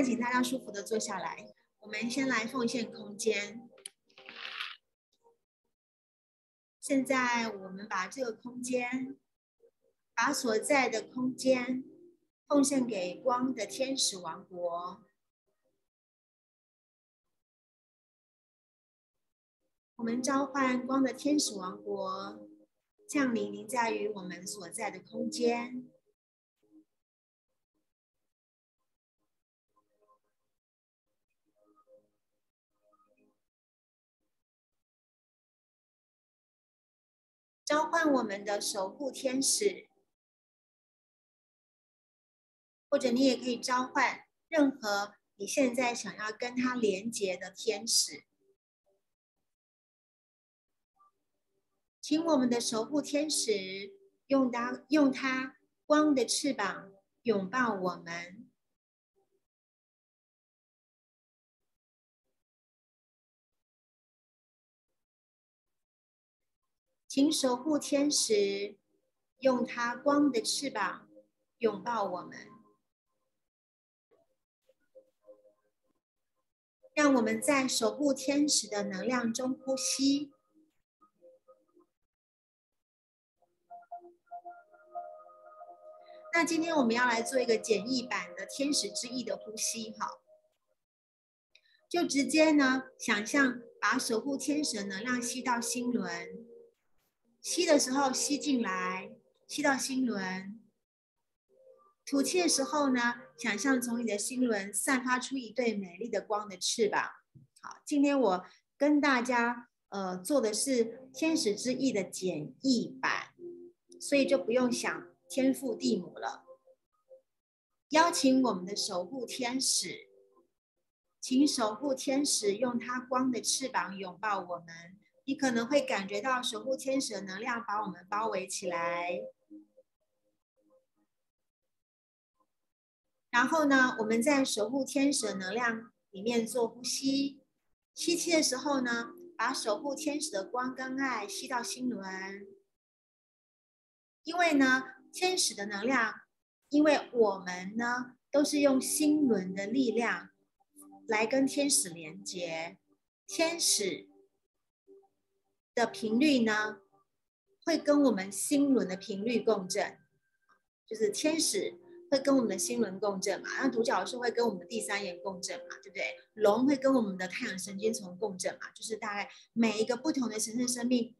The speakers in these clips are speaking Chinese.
在请大家舒服的坐下来，我们先来奉献空间。现在我们把这个空间，把所在的空间奉献给光的天使王国。我们召唤光的天使王国降临，临在于我们所在的空间。召唤我们的守护天使，或者你也可以召唤任何你现在想要跟他连接的天使，请我们的守护天使用它用它光的翅膀拥抱我们。请守护天使用它光的翅膀拥抱我们，让我们在守护天使的能量中呼吸。那今天我们要来做一个简易版的天使之翼的呼吸，哈，就直接呢想象把守护天使的能量吸到心轮。吸的时候吸进来，吸到心轮；吐气的时候呢，想象从你的心轮散发出一对美丽的光的翅膀。好，今天我跟大家呃做的是天使之翼的简易版，所以就不用想天父地母了。邀请我们的守护天使，请守护天使用它光的翅膀拥抱我们。你可能会感觉到守护天使的能量把我们包围起来，然后呢，我们在守护天使的能量里面做呼吸。吸气的时候呢，把守护天使的光跟爱吸到心轮，因为呢，天使的能量，因为我们呢都是用心轮的力量来跟天使连接，天使。的频率呢，会跟我们心轮的频率共振，就是天使会跟我们的心轮共振嘛，那独角兽会跟我们的第三眼共振嘛，对不对？龙会跟我们的太阳神经丛共振嘛，就是大概每一个不同的神圣生命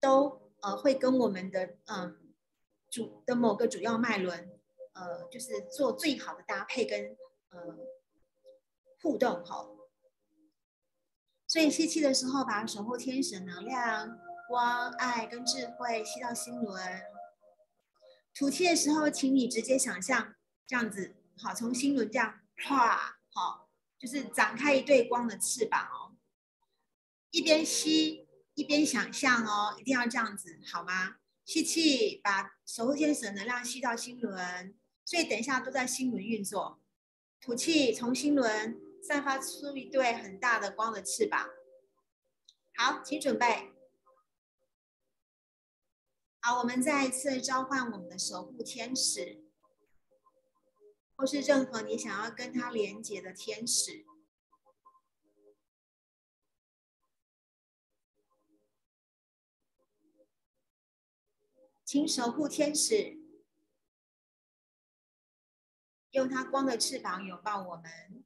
都呃会跟我们的嗯主的某个主要脉轮呃就是做最好的搭配跟呃互动哈。所以吸气的时候，把守护天使能量、光、爱跟智慧吸到心轮；吐气的时候，请你直接想象这样子，好，从心轮这样，啪，好，就是展开一对光的翅膀哦。一边吸一边想象哦，一定要这样子，好吗？吸气，把守护天使能量吸到心轮，所以等一下都在心轮运作。吐气，从心轮。散发出一对很大的光的翅膀。好，请准备。好，我们再一次召唤我们的守护天使，或是任何你想要跟他连接的天使，请守护天使用他光的翅膀拥抱我们。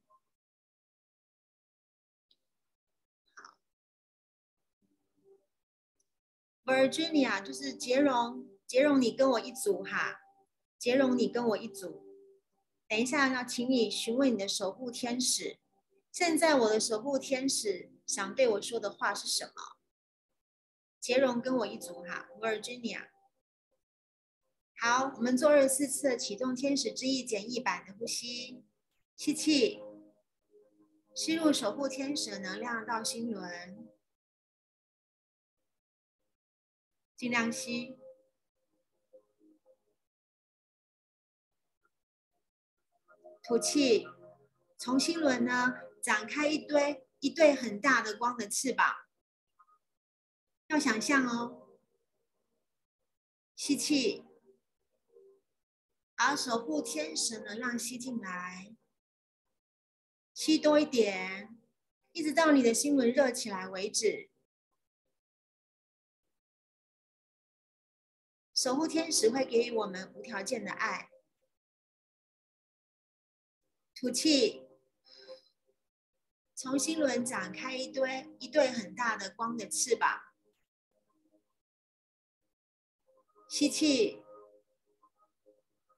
Virginia 就是杰荣，杰荣你跟我一组哈，杰荣你跟我一组。等一下要，请你询问你的守护天使，现在我的守护天使想对我说的话是什么？杰荣跟我一组哈，Virginia。好，我们做二十四次启动天使之翼简易版的呼吸，吸气，吸入守护天使的能量到心轮。尽量吸，吐气，从心轮呢展开一堆一对很大的光的翅膀，要想象哦。吸气，把守护天使能量吸进来，吸多一点，一直到你的心轮热起来为止。守护天使会给予我们无条件的爱。吐气，从心轮展开一堆一对很大的光的翅膀。吸气。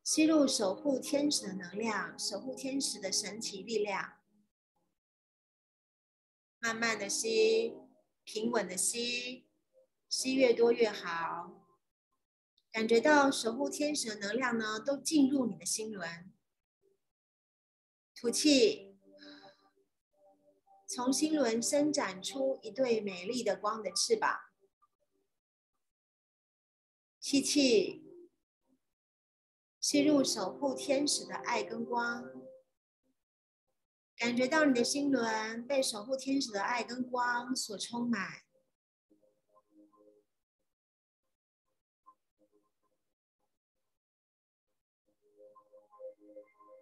吸入守护天使的能量，守护天使的神奇力量。慢慢的吸，平稳的吸，吸越多越好。感觉到守护天使的能量呢，都进入你的心轮。吐气，从心轮伸展出一对美丽的光的翅膀。吸气。吸入守护天使的爱跟光，感觉到你的心轮被守护天使的爱跟光所充满。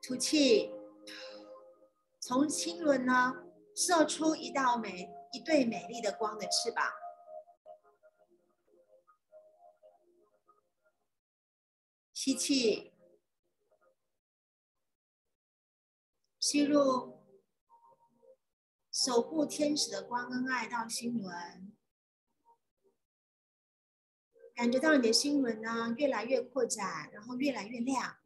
吐气，从心轮呢射出一道美一对美丽的光的翅膀。吸气，吸入守护天使的光跟爱到心轮，感觉到你的心轮呢越来越扩展，然后越来越亮。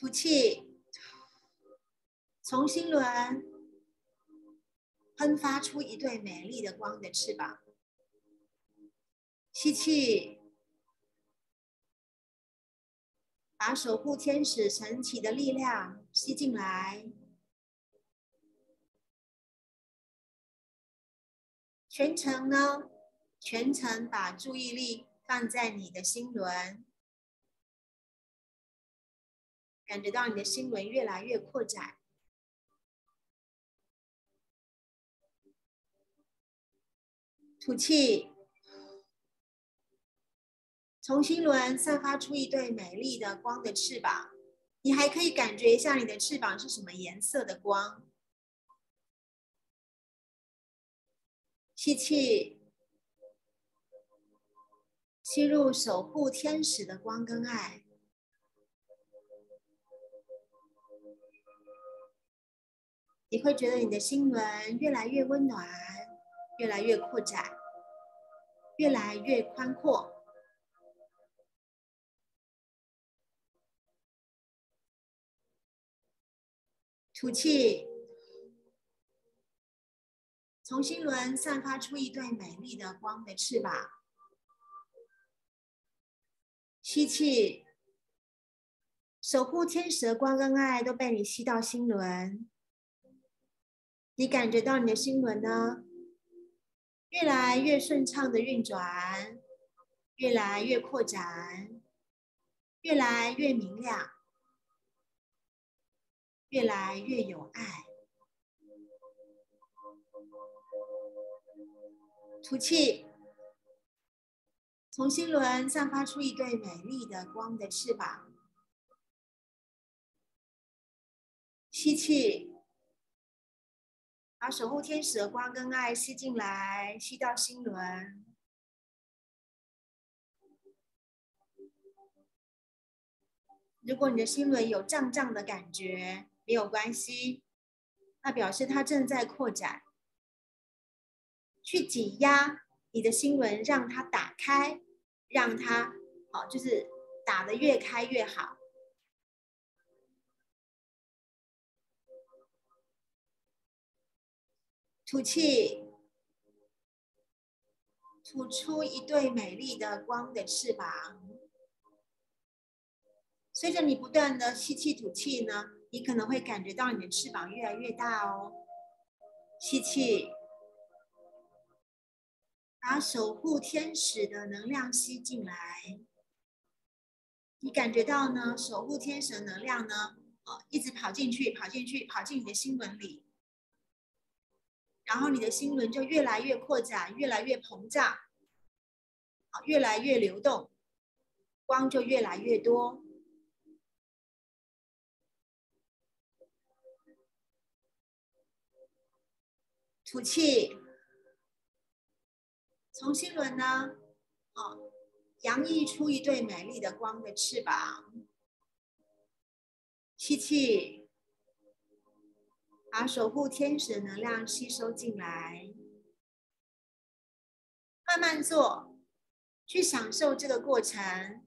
吐气，从心轮。喷发出一对美丽的光的翅膀。吸气，把守护天使神奇的力量吸进来。全程呢，全程把注意力放在你的心轮，感觉到你的心轮越来越扩展。吐气，从心轮散发出一对美丽的光的翅膀。你还可以感觉一下你的翅膀是什么颜色的光。吸气，吸入守护天使的光跟爱，你会觉得你的心轮越来越温暖。越来越扩展，越来越宽阔。吐气，从心轮散发出一对美丽的光的翅膀。吸气，守护天使的光跟爱都被你吸到心轮。你感觉到你的心轮呢？越来越顺畅的运转，越来越扩展，越来越明亮，越来越有爱。吐气，从心轮散发出一对美丽的光的翅膀。吸气。把守护天使的光跟爱吸进来，吸到心轮。如果你的心轮有胀胀的感觉，没有关系，那表示它正在扩展。去挤压你的心轮，让它打开，让它好，就是打的越开越好。吐气，吐出一对美丽的光的翅膀。随着你不断的吸气吐气呢，你可能会感觉到你的翅膀越来越大哦。吸气，把守护天使的能量吸进来。你感觉到呢？守护天使的能量呢？呃，一直跑进去，跑进去，跑进你的心轮里。然后你的心轮就越来越扩展，越来越膨胀，好，越来越流动。光就越来越多。吐气，从心轮呢，哦，洋溢出一对美丽的光的翅膀。吸气，把守护天使的能量吸收进来。慢慢做，去享受这个过程，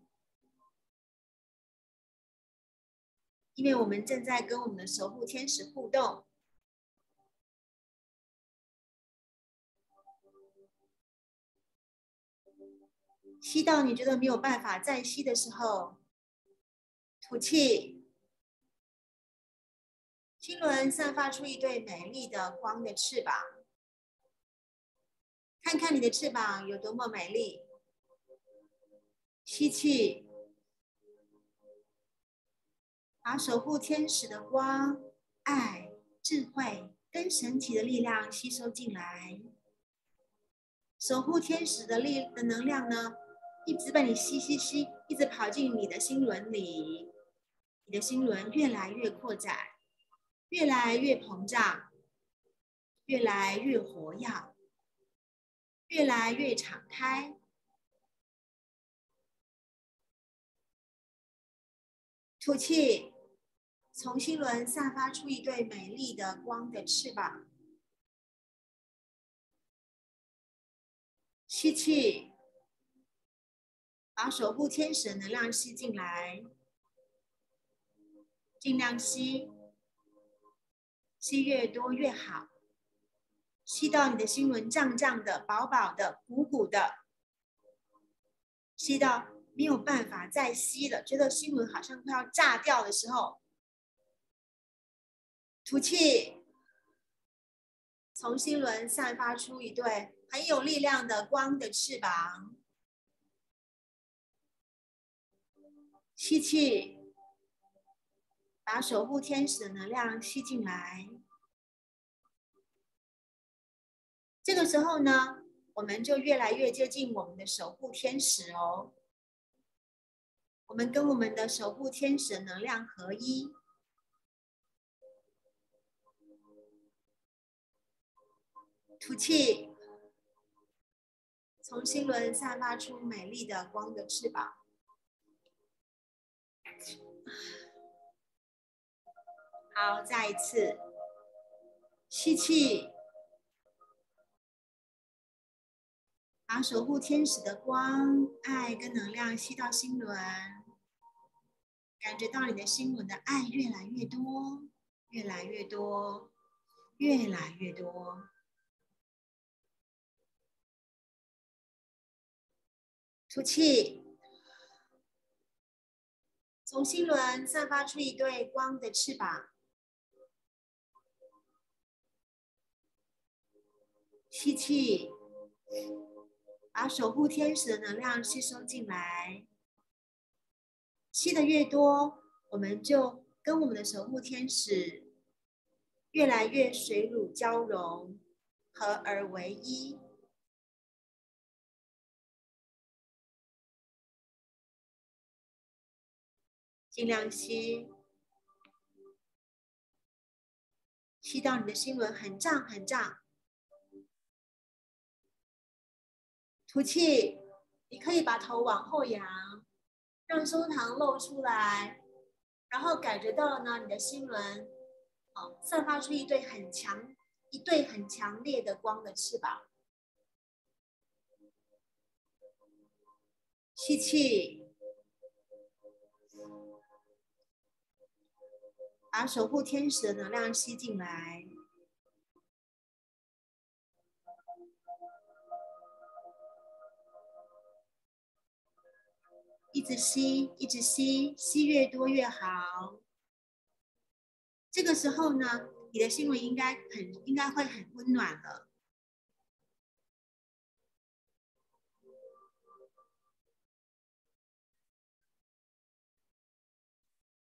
因为我们正在跟我们的守护天使互动。吸到你觉得没有办法再吸的时候，吐气。心轮散发出一对美丽的光的翅膀，看看你的翅膀有多么美丽。吸气，把守护天使的光、爱、智慧跟神奇的力量吸收进来。守护天使的力的能量呢？一直被你吸吸吸，一直跑进你的心轮里，你的心轮越来越扩展，越来越膨胀，越来越活跃，越来越敞开。吐气，从心轮散发出一对美丽的光的翅膀。吸气。把守护天使能量吸进来，尽量吸，吸越多越好。吸到你的心轮胀胀的、饱饱的、鼓鼓的，吸到没有办法再吸了，觉得心轮好像快要炸掉的时候，吐气，从心轮散发出一对很有力量的光的翅膀。吸气，把守护天使的能量吸进来。这个时候呢，我们就越来越接近我们的守护天使哦。我们跟我们的守护天使的能量合一。吐气，从心轮散发出美丽的光的翅膀。好，再一次吸气，把守护天使的光、爱跟能量吸到心轮，感觉到你的心轮的爱越来越多，越来越多，越来越多。吐气。从心轮散发出一对光的翅膀，吸气，把守护天使的能量吸收进来。吸的越多，我们就跟我们的守护天使越来越水乳交融，合而为一。尽量吸，吸到你的心轮很胀很胀。吐气，你可以把头往后仰，让胸膛露出来，然后感觉到呢，你的心轮哦，散发出一对很强、一对很强烈的光的翅膀。吸气。把守护天使的能量吸进来，一直吸，一直吸，吸越多越好。这个时候呢，你的心轮应该很，应该会很温暖了。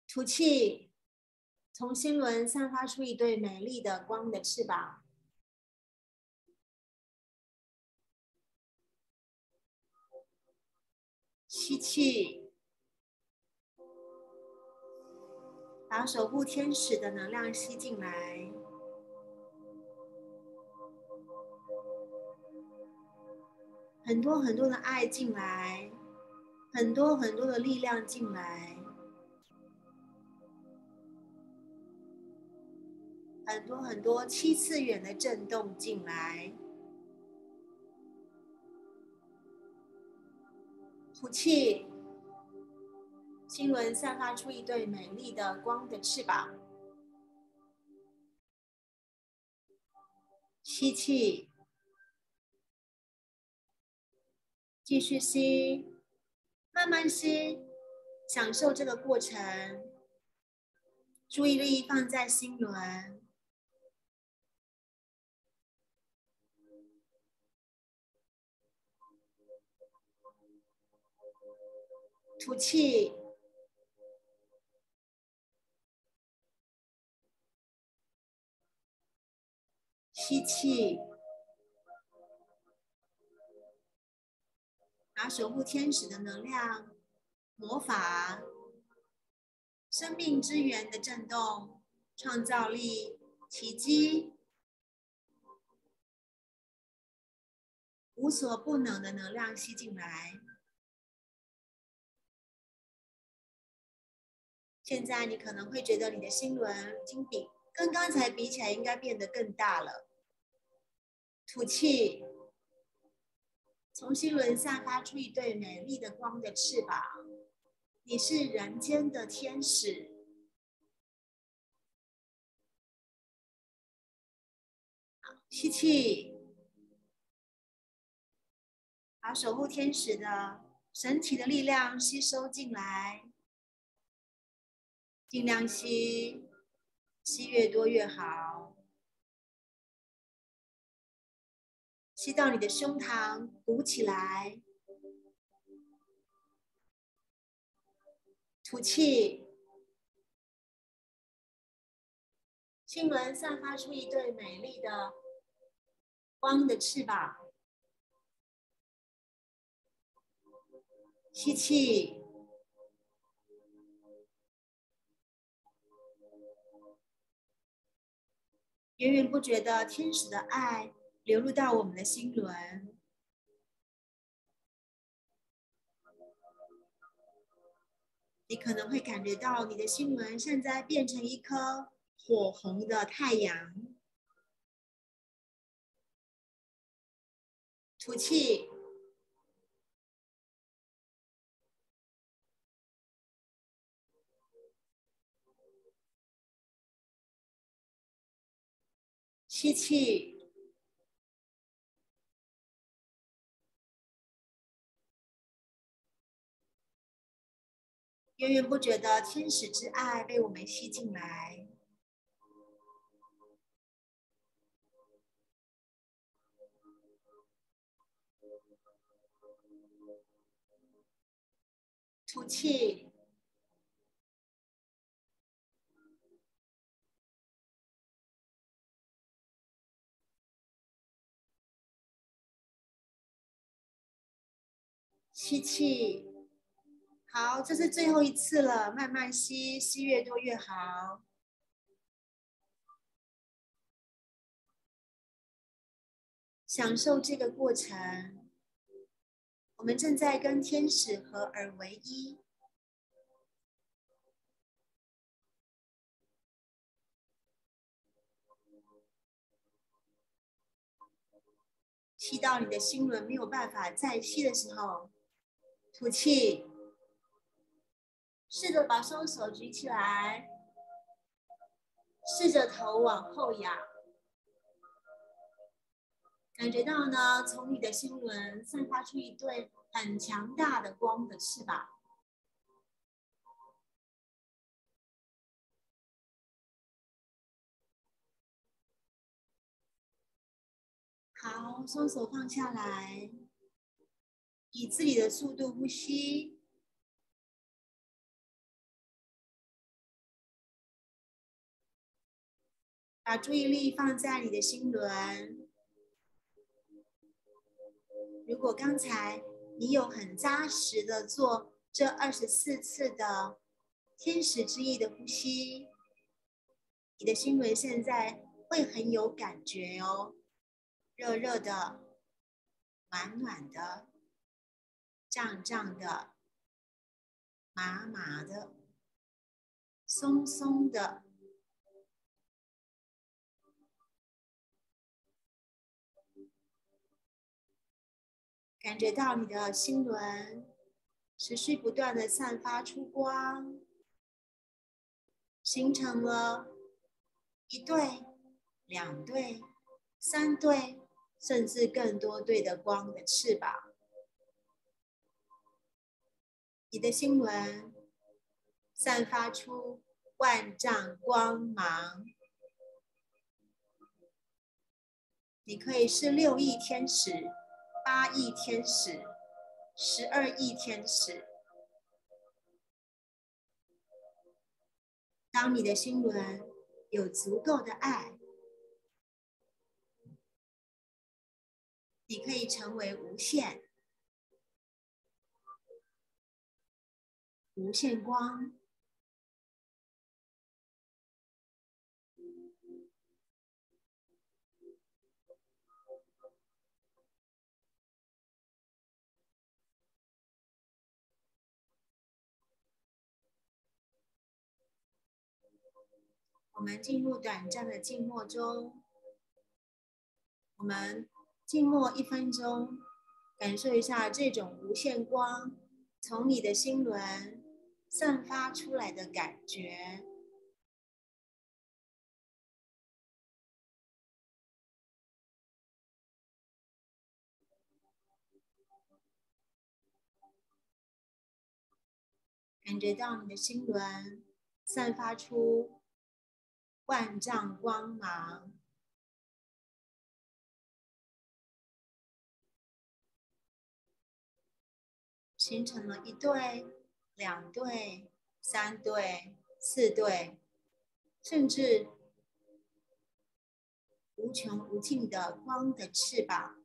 吐气。从心轮散发出一对美丽的光的翅膀，吸气把守护天使的能量吸进来。很多很多的爱进来很多很多的力量进来很多很多七次元的震动进来。吐气，心轮散发出一对美丽的光的翅膀。吸气，继续吸，慢慢吸，享受这个过程。注意力放在心轮。吐气，吸气，拿守护天使的能量、魔法、生命之源的震动、创造力、奇迹、无所不能的能量吸进来。现在你可能会觉得你的心轮已经比跟刚才比起来应该变得更大了。吐气，从心轮散发出一对美丽的光的翅膀。你是人间的天使。吸气，把守护天使的神奇的力量吸收进来。尽量吸，吸越多越好。吸到你的胸膛鼓起来，吐气，心轮散发出一对美丽的光的翅膀。吸气。源源不绝的天使的爱流入到我们的心轮，你可能会感觉到你的心轮现在变成一颗火红的太阳。吐气。吸气，源源不绝的天使之爱被我们吸进来。吐气。吸气，好，这是最后一次了，慢慢吸，吸越多越好。享受这个过程，我们正在跟天使合而为一。吸到你的心轮没有办法再吸的时候。吐气，试着把双手举起来，试着头往后仰，感觉到呢，从你的心轮散发出一对很强大的光的翅膀。好，双手放下来。以自己的速度呼吸，把注意力放在你的心轮。如果刚才你有很扎实的做这二十四次的天使之翼的呼吸，你的心轮现在会很有感觉哦，热热的，暖暖的，胀胀的，麻麻的，松松的，感觉到你的心轮持续不断的散发出光。形成了一对、两对、三对，甚至更多对的光的翅膀。你的心轮散发出万丈光芒。你可以是六亿天使、八亿天使、十二亿天使。当你的心轮有足够的爱，你可以成为无限、无限光。我们进入短暂的静默中，我们静默一分钟，感受一下这种无限光从你的心轮散发出来的感觉，感觉到你的心轮散发出。万丈光芒，形成了一对、两对、三对、四对，甚至无穷无尽的光的翅膀，